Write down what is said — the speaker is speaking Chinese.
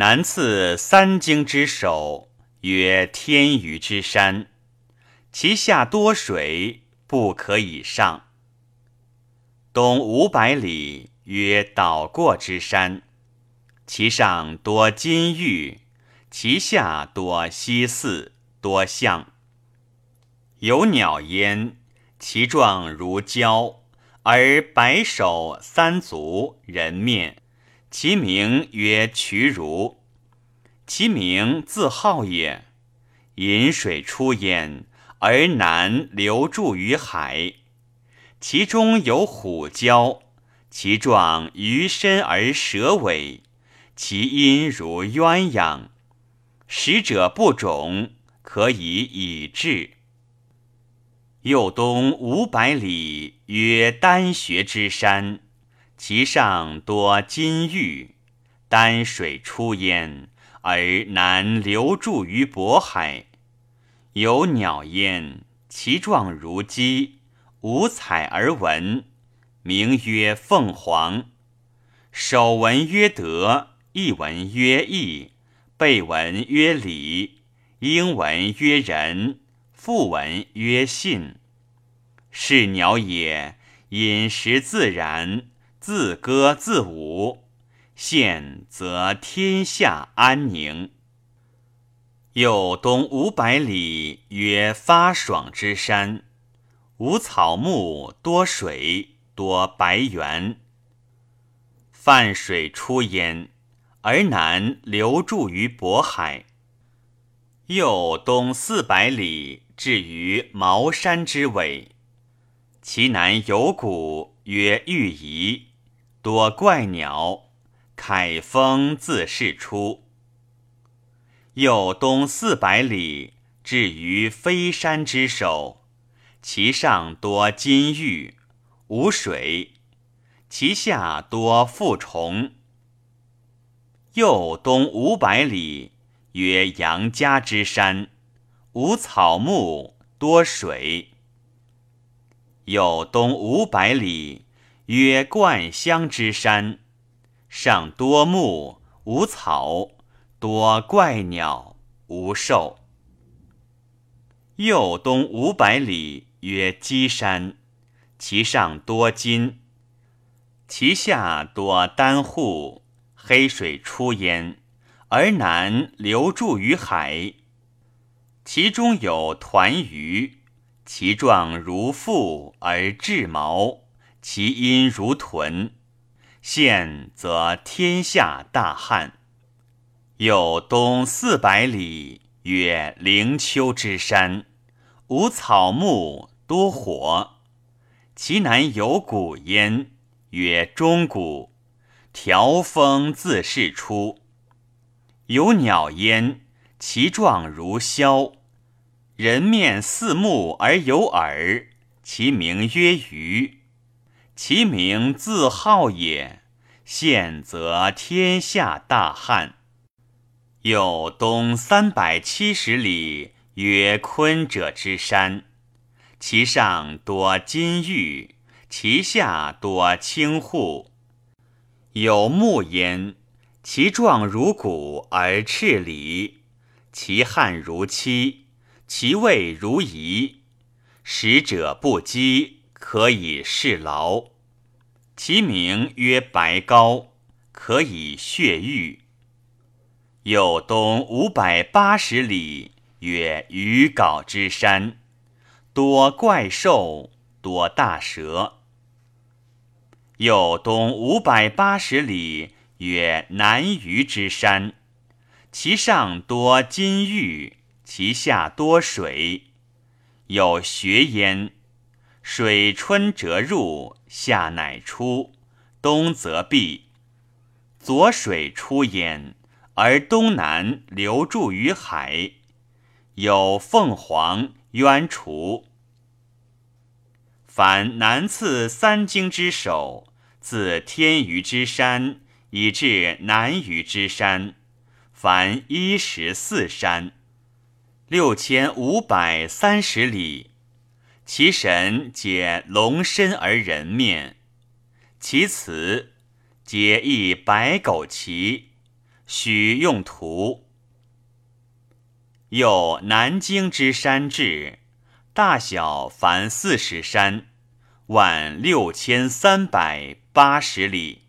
南次三经之首，曰天舆之山，其下多水，不可以上。东五百里，曰岛过之山，其上多金玉，其下多溪泗，多象。有鸟焉，其状如蛟，而白首三足，人面。其名曰渠如，其名自号也。饮水出焉，而南流注于海。其中有虎蛟，其状鱼身而蛇尾，其音如鸳鸯。食者不肿，可以以治。右东五百里，曰丹穴之山。其上多金玉，丹水出焉，而南流注于渤海。有鸟焉，其状如鸡，五彩而文，名曰凤凰。首文曰德，一文曰义，背文曰礼，应文曰仁，复文曰信。是鸟也，饮食自然。自歌自舞，现则天下安宁。又东五百里，曰发爽之山，无草木，多水，多白猿。泛水出焉，而南流注于渤海。又东四百里，至于茅山之尾，其南有谷，曰玉仪。多怪鸟，凯风自是出。又东四百里，至于飞山之首，其上多金玉，无水；其下多复虫。又东五百里，曰杨家之山，无草木，多水。又东五百里。曰灌香之山，上多木无草，多怪鸟无兽。右东五百里，曰积山，其上多金，其下多丹户，黑水出焉，而南流注于海。其中有团鱼，其状如腹而质毛。其音如豚，现则天下大旱。又东四百里，曰灵丘之山，无草木，多火。其南有谷焉，曰中谷，条风自是出。有鸟焉，其状如枭，人面似目而有耳，其名曰鱼。其名自号也，现则天下大旱。又东三百七十里，曰坤者之山，其上多金玉，其下多青户。有木焉，其状如鼓而赤里，其汉如漆，其味如饴，食者不饥。可以侍劳，其名曰白膏，可以血玉。又东五百八十里，曰鱼皋之山，多怪兽，多大蛇。又东五百八十里，曰南鱼之山，其上多金玉，其下多水，有穴焉。水春则入，夏乃出，冬则闭。左水出焉，而东南流注于海。有凤凰、鸳雏。凡南次三经之首，自天舆之山以至南舆之山，凡一十四山，六千五百三十里。其神解龙身而人面，其词解一白狗旗，许用图。又南京之山志，大小凡四十山，万六千三百八十里。